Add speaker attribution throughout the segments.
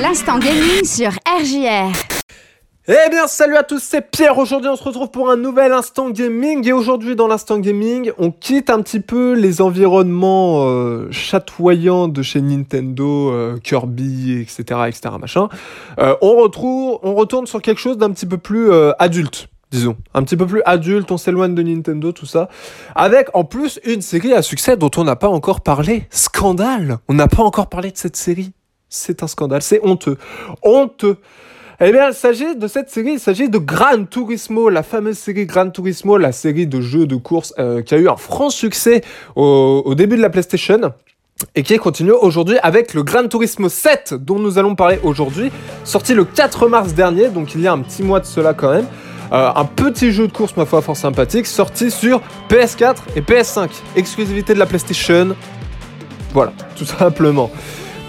Speaker 1: L'instant gaming sur RJR.
Speaker 2: Eh bien, salut à tous, c'est Pierre. Aujourd'hui, on se retrouve pour un nouvel instant gaming. Et aujourd'hui, dans l'instant gaming, on quitte un petit peu les environnements euh, chatoyants de chez Nintendo, euh, Kirby, etc.. Euh, on retrouve, on retourne sur quelque chose d'un petit peu plus adulte. Disons, un petit peu plus adulte, on s'éloigne de Nintendo, tout ça. Avec en plus une série à succès dont on n'a pas encore parlé. Scandale On n'a pas encore parlé de cette série. C'est un scandale, c'est honteux. Honteux eh bien, il s'agit de cette série, il s'agit de Gran Turismo, la fameuse série Gran Turismo, la série de jeux de course euh, qui a eu un franc succès au, début de la PlayStation et qui continue aujourd'hui avec le Gran Turismo 7 dont nous allons parler aujourd'hui, sorti le 4 mars dernier, donc il y a un petit mois de cela quand même. Euh, un petit jeu de course, ma foi, fort sympathique, sorti sur PS4 et PS5, exclusivité de la PlayStation. Voilà, tout simplement.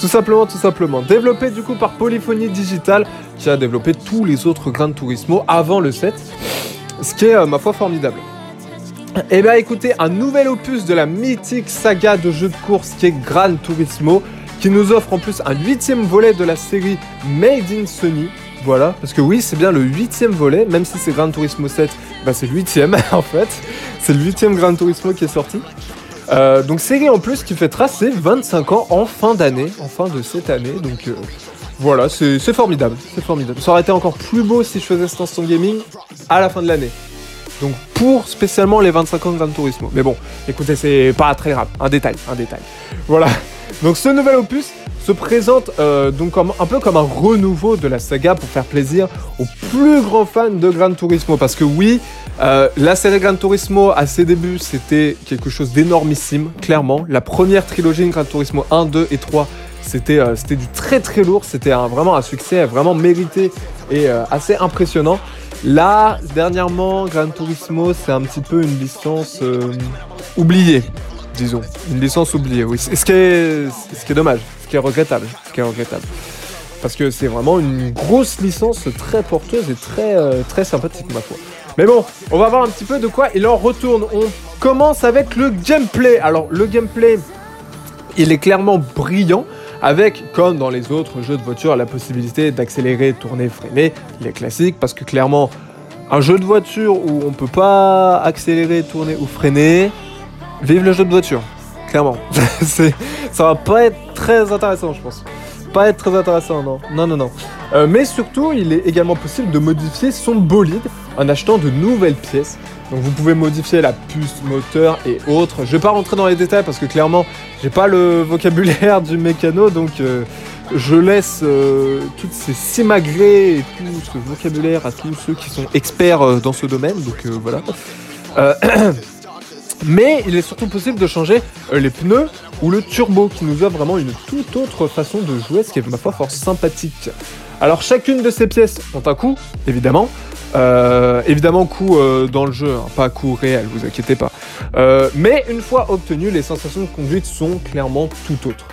Speaker 2: Tout simplement, tout simplement. Développé du coup par Polyphony Digital, qui a développé tous les autres Gran Turismo avant le 7, ce qui est, euh, ma foi, formidable. Eh bien écoutez, un nouvel opus de la mythique saga de jeux de course qui est Gran Turismo, qui nous offre en plus un huitième volet de la série Made in Sony. Voilà, parce que oui, c'est bien le huitième volet, même si c'est Gran Turismo 7, bah c'est le huitième en fait. C'est le huitième Gran Turismo qui est sorti. Euh, donc série en plus qui fait tracer 25 ans en fin d'année, en fin de cette année. Donc euh, voilà, c'est c'est formidable, c'est formidable. Ça aurait été encore plus beau si je faisais cet instant gaming à la fin de l'année. Donc pour spécialement les 25 ans de Gran Turismo. Mais bon, écoutez, c'est pas très grave, un détail, un détail. Voilà. Donc ce nouvel opus se présente euh, donc un peu comme un renouveau de la saga pour faire plaisir aux plus grands fans de Gran Turismo. Parce que oui, euh, la série Gran Turismo à ses débuts c'était quelque chose d'énormissime, clairement. La première trilogie de Gran Turismo 1, 2 et 3 c'était euh, du très très lourd, c'était vraiment un succès vraiment mérité et euh, assez impressionnant. Là, dernièrement, Gran Turismo, c'est un petit peu une licence oubliée, disons. Une licence oubliée, oui. Ce qui est, dommage, ce qui est regrettable, ce qui est regrettable. Parce que c'est vraiment une grosse licence très porteuse et très, euh, très sympathique, ma foi. Mais bon, on va voir un petit peu de quoi il en retourne. On commence avec le gameplay. Alors, le gameplay, il est clairement brillant. Avec, comme dans les autres jeux de voiture, la possibilité d'accélérer, tourner, freiner, les classiques, parce que clairement, un jeu de voiture où on peut pas accélérer, tourner ou freiner, vive le jeu de voiture, clairement. Ça va pas être très intéressant, je pense. Pas être très intéressant, non. Non, non, non. Euh, mais surtout, il est également possible de modifier son bolide en achetant de nouvelles pièces. Donc vous pouvez modifier la puce moteur et autres. Je vais pas rentrer dans les détails parce que clairement, j'ai pas le vocabulaire du mécano, donc euh, je laisse euh, toutes ces simagrées et tout ce vocabulaire à tous ceux qui sont experts dans ce domaine. Donc voilà. Mais il est surtout possible de changer euh, les pneus ou le turbo qui nous offre vraiment une toute autre façon de jouer, ce qui est ma foi fort sympathique. Alors chacune de ces pièces ont un coût, évidemment. Euh, évidemment coût euh, dans le jeu, hein, pas coût réel, vous inquiétez pas. Mais une fois obtenues, les sensations de conduite sont clairement tout autres.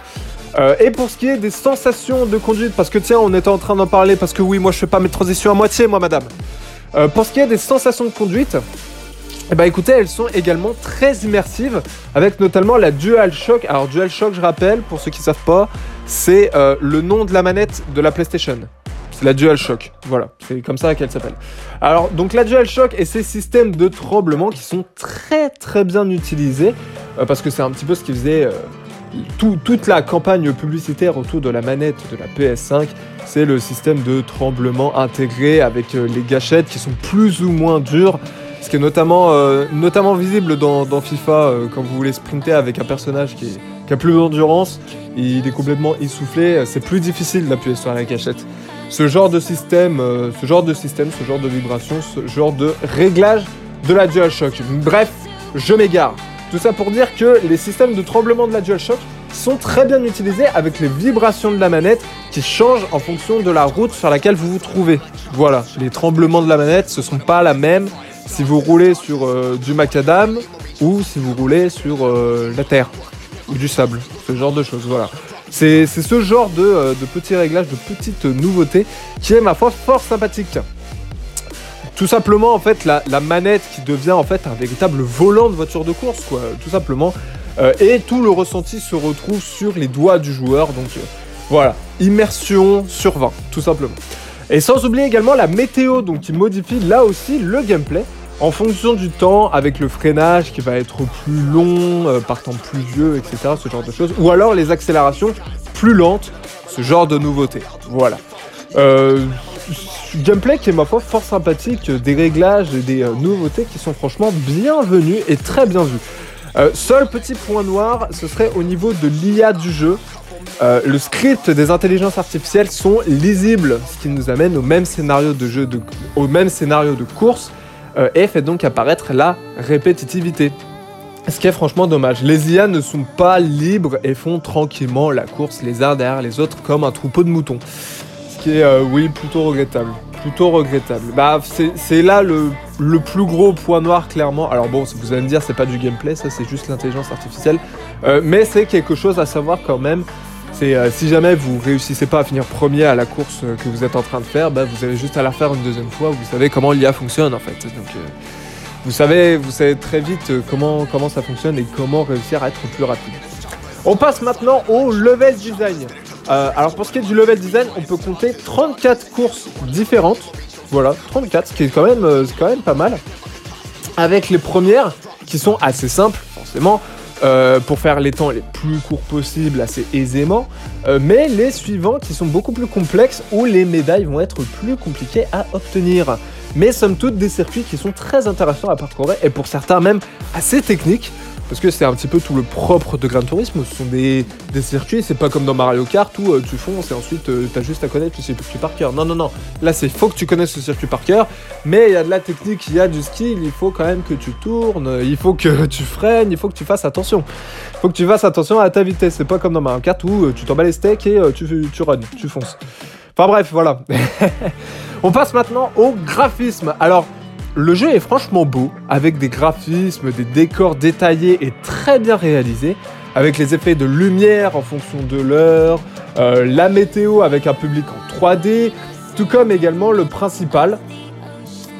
Speaker 2: Et pour ce qui est des sensations de conduite, parce que tiens, on était en train d'en parler, parce que oui, moi je fais pas mes transitions à moitié, moi madame. Pour ce qui est des sensations de conduite, eh ben écoutez, elles sont également très immersives, avec notamment la DualShock. Alors DualShock, je rappelle, pour ceux qui savent pas, c'est euh, le nom de la manette de la PlayStation. C'est la DualShock, voilà, c'est comme ça qu'elle s'appelle. Alors, donc la DualShock et ses systèmes de tremblement qui sont très très bien utilisés, euh, parce que c'est un petit peu ce qui faisait euh, tout- toute la campagne publicitaire autour de la manette de la PS5, c'est le système de tremblement intégré avec les gâchettes qui sont plus ou moins dures, ce qui est notamment, euh, notamment visible dans, FIFA euh, quand vous voulez sprinter avec un personnage qui, a plus d'endurance, il est complètement essoufflé, c'est plus difficile d'appuyer sur la gâchette. Ce genre de système, euh, ce genre de système, ce genre de vibration, ce genre de réglage de la DualShock. Bref, je m'égare. Tout ça pour dire que les systèmes de tremblement de la DualShock sont très bien utilisés avec les vibrations de la manette qui changent en fonction de la route sur laquelle vous vous trouvez. Voilà, les tremblements de la manette, ce sont pas la même si vous roulez sur euh, du macadam ou si vous roulez sur euh, la terre ou du sable, ce genre de choses. Voilà. C'est ce genre de, euh, de petits réglages, de petites nouveautés qui est ma foi fort sympathique. Tout simplement en fait la, la manette qui devient en fait un véritable volant de voiture de course quoi, tout simplement. Et tout le ressenti se retrouve sur les doigts du joueur donc Voilà, immersion sur 20, tout simplement. Et sans oublier également la météo, donc qui modifie là aussi le gameplay en fonction du temps, avec le freinage qui va être plus long, euh, par temps pluvieux, etc., ce genre de choses, ou alors les accélérations plus lentes, ce genre de nouveautés. Voilà. Euh, gameplay qui est ma foi fort sympathique, des réglages et des euh, nouveautés qui sont franchement bienvenues et très bien vues. Euh, seul petit point noir, ce serait au niveau de l'IA du jeu. Le script des intelligences artificielles sont lisibles, ce qui nous amène au même scénario de jeu, au même scénario de course, euh, et fait donc apparaître la répétitivité. Ce qui est franchement dommage. Les IA ne sont pas libres et font tranquillement la course les uns derrière les autres comme un troupeau de moutons. Ce qui est, euh, oui, plutôt regrettable. Plutôt regrettable. Bah, c'est- là le, le plus gros point noir, clairement. Alors bon, vous allez me dire, c'est pas du gameplay, ça c'est juste l'intelligence artificielle. Euh, mais c'est quelque chose à savoir quand même. Euh, si jamais vous réussissez pas à finir premier à la course euh, que vous êtes en train de faire, bah, vous avez juste à la faire une deuxième fois. Vous savez comment l'IA fonctionne en fait. Donc, euh, vous savez, vous savez très vite comment, ça fonctionne et comment réussir à être plus rapide. On passe maintenant au level design. Alors pour ce qui est du level design, on peut compter 34 courses différentes. Voilà, 34, ce qui est quand même pas mal. Avec les premières qui sont assez simples, forcément, euh, pour faire les temps les plus courts possibles assez aisément. Euh, mais les suivants qui sont beaucoup plus complexes où les médailles vont être plus compliquées à obtenir. Mais somme toute des circuits qui sont très intéressants à parcourir et pour certains même assez techniques. Parce que c'est un petit peu tout le propre de Gran Turismo. Ce sont des, des circuits, c'est pas comme dans Mario Kart où euh, tu fonces et ensuite euh, t'as juste à connaître le circuit par cœur. Non, non, non. Là, c'est faut que tu connaisses ce circuit par cœur. Mais il y a de la technique, il y a du skill. Il faut quand même que tu tournes, il faut que tu freines, il faut que tu fasses attention. Il faut que tu fasses attention à ta vitesse. C'est pas comme dans Mario Kart où euh, tu t'en bats les steaks et euh, tu, tu runs, tu fonces. Enfin bref, voilà. On passe maintenant au graphisme. Alors, le jeu est franchement beau, avec des graphismes, des décors détaillés et très bien réalisés, avec les effets de lumière en fonction de l'heure, euh, la météo avec un public en 3D, tout comme également le principal,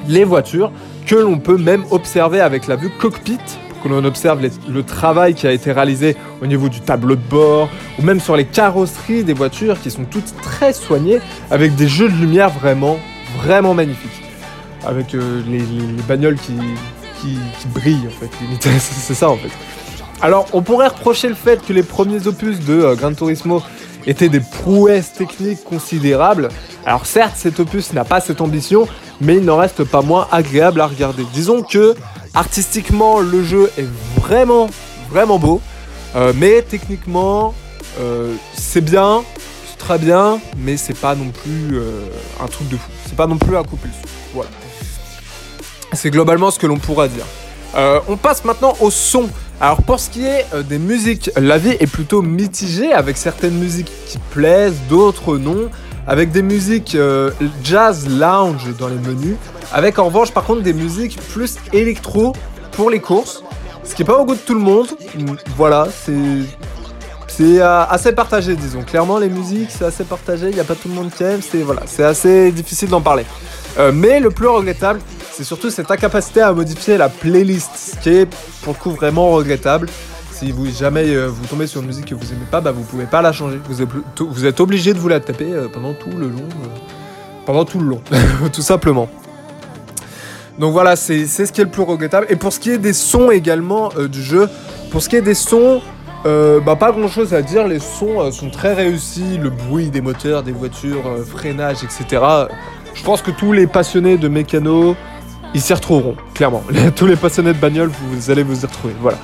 Speaker 2: les voitures, que l'on peut même observer avec la vue cockpit, pour que l'on observe le travail qui a été réalisé au niveau du tableau de bord, ou même sur les carrosseries des voitures qui sont toutes très soignées, avec des jeux de lumière vraiment, vraiment magnifiques avec euh, les, les- les bagnoles qui, brillent en fait. c'est ça en fait. Alors on pourrait reprocher le fait que les premiers opus de euh, Gran Turismo étaient des prouesses techniques considérables. Alors certes cet opus n'a pas cette ambition, mais il n'en reste pas moins agréable à regarder. Disons que artistiquement le jeu est vraiment vraiment beau, euh, mais techniquement c'est bien, c'est très bien, mais c'est pas non plus un truc de fou. C'est pas non plus un coup plus. Voilà. C'est globalement ce que l'on pourra dire. Euh, on passe maintenant au son. Alors pour ce qui est euh, des musiques, l'avis est plutôt mitigé avec certaines musiques qui plaisent, d'autres non. Avec des musiques euh, jazz lounge dans les menus. Avec en revanche par contre des musiques plus électro pour les courses. Ce qui est pas au goût de tout le monde. Mm, Voilà, c'est assez partagé, disons. Clairement, les musiques, c'est assez partagé. Il n'y a pas tout le monde qui aime. C'est voilà, c'est assez difficile d'en parler. Mais le plus regrettable, c'est surtout cette incapacité à modifier la playlist, ce qui est pour le coup vraiment regrettable. Si vous jamais euh, vous tombez sur une musique que vous aimez pas, bah vous pouvez pas la changer. Vous êtes, obligé de vous la taper euh, pendant tout le long, euh, pendant tout le long, tout simplement. Donc voilà, c'est ce qui est le plus regrettable. Et pour ce qui est des sons également du jeu, pour ce qui est des sons, bah pas grand chose à dire, les sons sont très réussis, le bruit des moteurs, des voitures, freinage, etc. Je pense que tous les passionnés de mécano, ils s'y retrouveront, clairement. tous les passionnés de bagnole, vous allez vous y retrouver, voilà.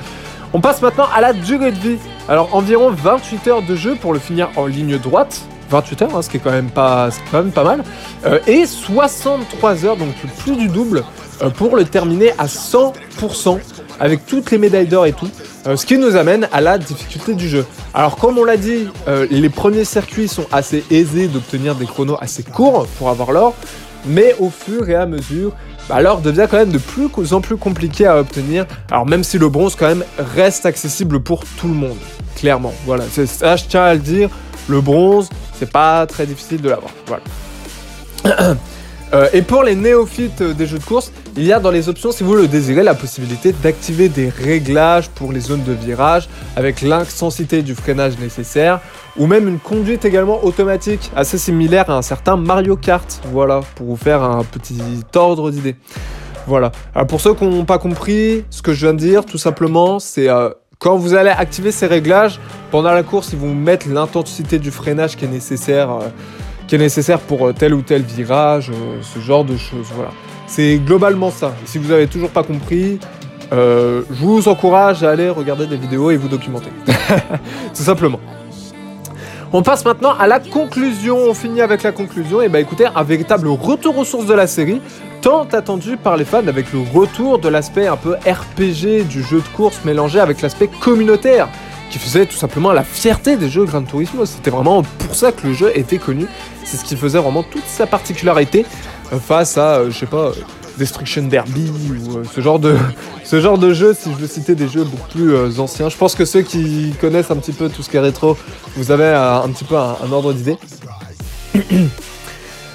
Speaker 2: On passe maintenant à la durée de vie. Alors environ 28 heures de jeu pour le finir en ligne droite. 28 heures, hein, ce qui est quand même pas, quand même pas mal. Euh, et 63 heures, donc plus du double, euh, pour le terminer à 100%, avec toutes les médailles d'or et tout. Euh, ce qui nous amène à la difficulté du jeu. Alors comme on l'a dit, les premiers circuits sont assez aisés d'obtenir des chronos assez courts pour avoir l'or, mais au fur et à mesure, bah, l'or devient quand même de plus en plus compliqué à obtenir. Alors même si le bronze quand même reste accessible pour tout le monde, clairement. Voilà, ça je tiens à le dire. Le bronze, c'est pas très difficile de l'avoir. Voilà. Euh, et pour les néophytes des jeux de course, il y a dans les options, si vous le désirez, la possibilité d'activer des réglages pour les zones de virage avec l'intensité du freinage nécessaire, ou même une conduite également automatique, assez similaire à un certain Mario Kart, voilà, pour vous faire un petit ordre d'idée. Voilà. Alors pour ceux qui n'ont pas compris, ce que je viens de dire, tout simplement, c'est euh, quand vous allez activer ces réglages, pendant la course, ils vont mettre l'intensité du freinage qui est nécessaire, euh, nécessaire pour euh, tel ou tel virage, ce genre de choses. Voilà. C'est globalement ça. si vous n'avez toujours pas compris, je vous encourage à aller regarder des vidéos et vous documenter. tout simplement. On passe maintenant à la conclusion. On finit avec la conclusion. Et bah écoutez, un véritable retour aux sources de la série, tant attendu par les fans avec le retour de l'aspect un peu RPG du jeu de course mélangé avec l'aspect communautaire qui faisait tout simplement la fierté des jeux Gran Turismo. C'était vraiment pour ça que le jeu était connu. C'est ce qui faisait vraiment toute sa particularité euh, face à, euh, je sais pas, Destruction Derby ou euh, ce genre de ce genre de jeu. Si je veux citer des jeux beaucoup plus euh, anciens, je pense que ceux qui connaissent un petit peu tout ce qui est rétro, vous avez euh, un petit peu un, ordre d'idée.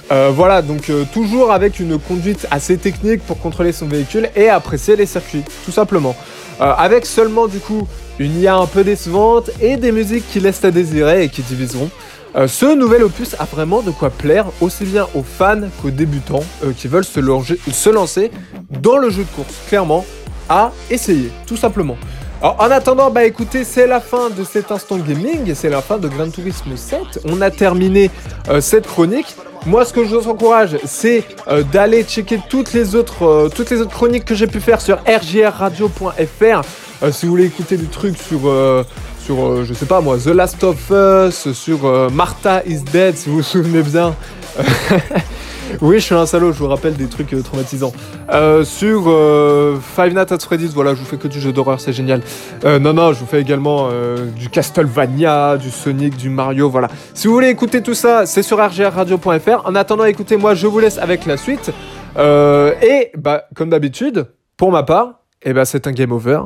Speaker 2: voilà, donc toujours avec une conduite assez technique pour contrôler son véhicule et apprécier les circuits, tout simplement. Avec seulement du coup une IA un peu décevante et des musiques qui laissent à désirer et qui diviseront. Euh, ce nouvel opus a vraiment de quoi plaire aussi bien aux fans qu'aux débutants euh, qui veulent se, lancer dans le jeu de course. Clairement, à essayer, tout simplement. Alors, en attendant, bah écoutez, c'est la fin de cet instant gaming, c'est la fin de Gran Turismo 7. On a terminé euh, cette chronique. Moi, ce que je vous encourage, c'est d'aller checker toutes les autres, toutes les autres chroniques que j'ai pu faire sur rgrradio.fr. si vous voulez écouter du truc sur sur, euh, je sais pas moi, The Last of Us, sur euh, Martha is Dead, si vous vous souvenez bien. oui, je suis un salaud, je vous rappelle des trucs euh, traumatisants. sur Five Nights at Freddy's, voilà, je vous fais que du jeu d'horreur, c'est génial. non, non, je vous fais également du Castlevania, du Sonic, du Mario, voilà. Si vous voulez écouter tout ça, c'est sur rgrradio.fr. En attendant, écoutez-moi, je vous laisse avec la suite. et, bah, comme d'habitude, pour ma part, eh bah, c'est un game over.